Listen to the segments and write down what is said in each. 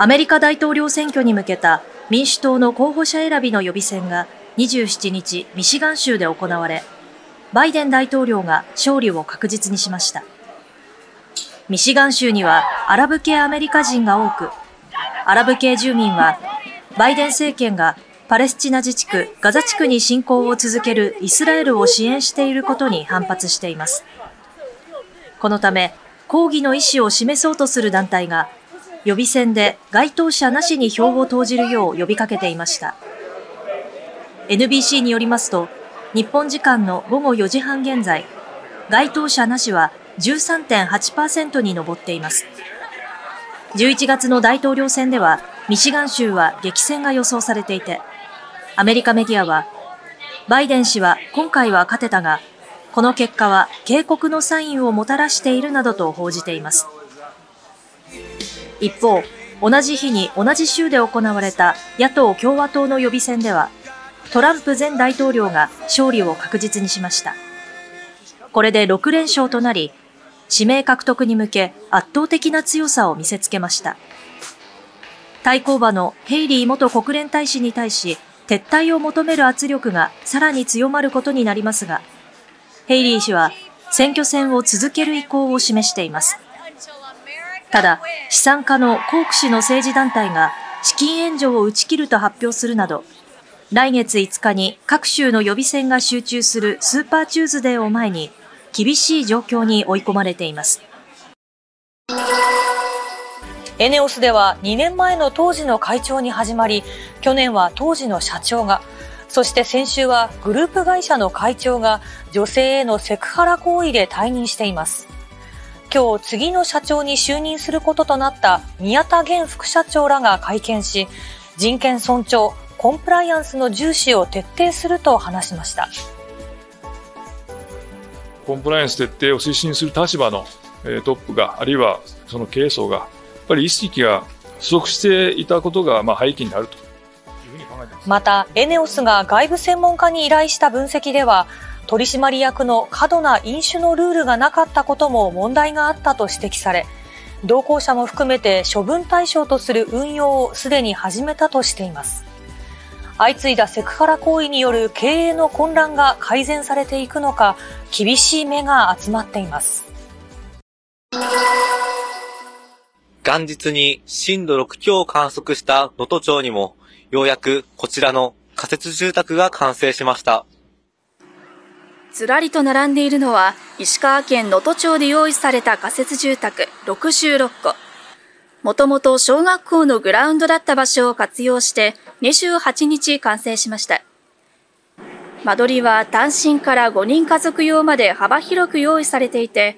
アメリカ大統領選挙に向けた民主党の候補者選びの予備選が27日ミシガン州で行われ、バイデン大統領が勝利を確実にしました。ミシガン州にはアラブ系アメリカ人が多く、アラブ系住民はバイデン政権がパレスチナ自治区ガザ地区に侵攻を続けるイスラエルを支援していることに反発しています。このため、抗議の意思を示そうとする団体が、予備選で該当者なしに票を投じるよう呼びかけていました。NBC によりますと、日本時間の午後4時半現在、該当者なしは13.8%に上っています。11月の大統領選では、ミシガン州は激戦が予想されていて、アメリカメディアは、バイデン氏は今回は勝てたが、この結果は警告のサインをもたらしているなどと報じています。一方、同じ日に同じ州で行われた野党・共和党の予備選では、トランプ前大統領が勝利を確実にしました。これで6連勝となり、指名獲得に向け圧倒的な強さを見せつけました。対抗馬のヘイリー元国連大使に対し、撤退を求める圧力がさらに強まることになりますが、ヘイリー氏は選挙戦を続ける意向を示しています。ただ、資産家のコーク氏の政治団体が資金援助を打ち切ると発表するなど、来月5日に各州の予備選が集中するスーパーチューズデーを前に厳しい状況に追い込まれています。エネオスでは2年前の当時の会長に始まり、去年は当時の社長が、そして先週はグループ会社の会長が女性へのセクハラ行為で退任しています。今日次の社長に就任することとなった宮田現副社長らが会見し、人権尊重、コンプライアンスの重視を徹底すると話しました。コンプライアンス徹底を推進する立場のトップが、あるいはその経営層が、やっぱり意識が不足していたことがまあ背景にあると。また、エネオスが外部専門家に依頼した分析では、取締役の過度な飲酒のルールがなかったことも問題があったと指摘され、同行者も含めて処分対象とする運用をすでに始めたとしています。相次いだセクハラ行為による経営の混乱が改善されていくのか、厳しい目が集まっています。元日に震度6強を観測した能登町にも、ようやくこちらの仮設住宅が完成しました。ずらりと並んでいるのは、石川県能登町で用意された仮設住宅66戸。もともと小学校のグラウンドだった場所を活用して28日完成しました。間取りは単身から5人家族用まで幅広く用意されていて、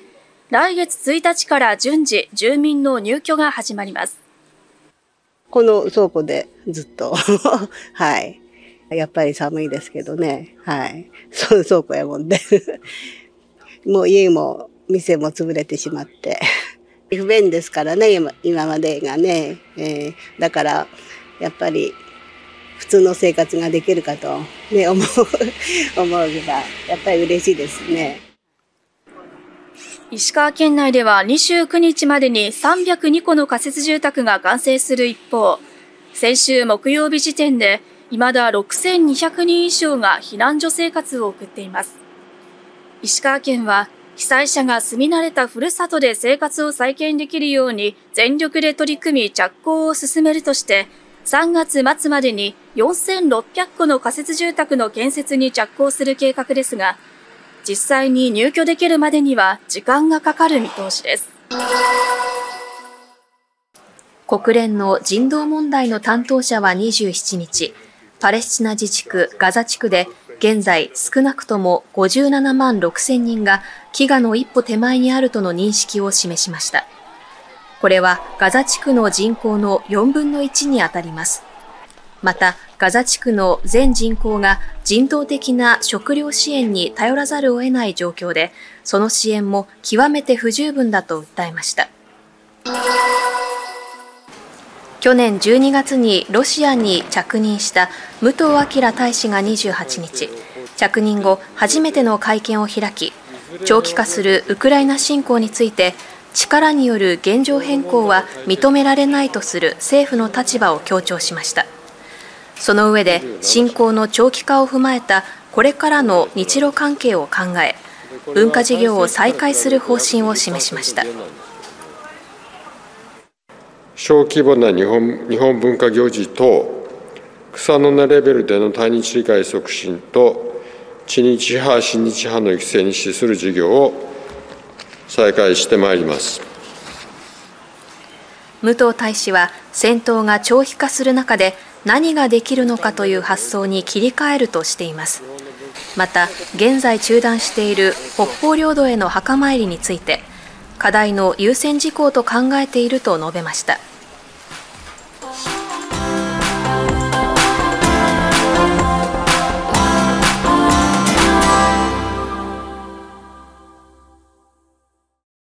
来月1日から順次住民の入居が始まります。この倉庫でずっと はい。やっぱり寒いですけどね。はい。そう 倉庫やもんで もう家も店も潰れてしまって 不便ですからね、今今までがね。えー、だから、やっぱり普通の生活ができるかと、ね、思う、思うば、やっぱり嬉しいですね。石川県内では29日までに302戸の仮設住宅が完成する一方、先週木曜日時点で未だ6200人以上が避難所生活を送っています。石川県は被災者が住み慣れたふるさとで生活を再建できるように全力で取り組み着工を進めるとして3月末までに4600戸の仮設住宅の建設に着工する計画ですが実際に入居できるまでには時間がかかる見通しです。国連の人道問題の担当者は27日、パレスチナ自治区ガザ地区で現在少なくとも57万6千人が飢餓の一歩手前にあるとの認識を示しました。これはガザ地区の人口の4分の1にあたります。また、ガザ地区の全人口が人道的な食料支援に頼らざるを得ない状況で、その支援も極めて不十分だと訴えました。去年12月にロシアに着任した武藤明大使が28日、着任後初めての会見を開き、長期化するウクライナ侵攻について、力による現状変更は認められないとする政府の立場を強調しました。その上で侵攻の長期化を踏まえたこれからの日露関係を考え文化事業を再開する方針を示しました。小規模な日本日本文化行事等草の根レベルでの対日理解促進と知日派親日派の育成に資する事業を再開してまいります。武藤大使は戦闘が長期化する中で何ができるのかという発想に切り替えるとしています。また現在中断している北方領土への墓参りについて課題の優先事項と考えていると述べました。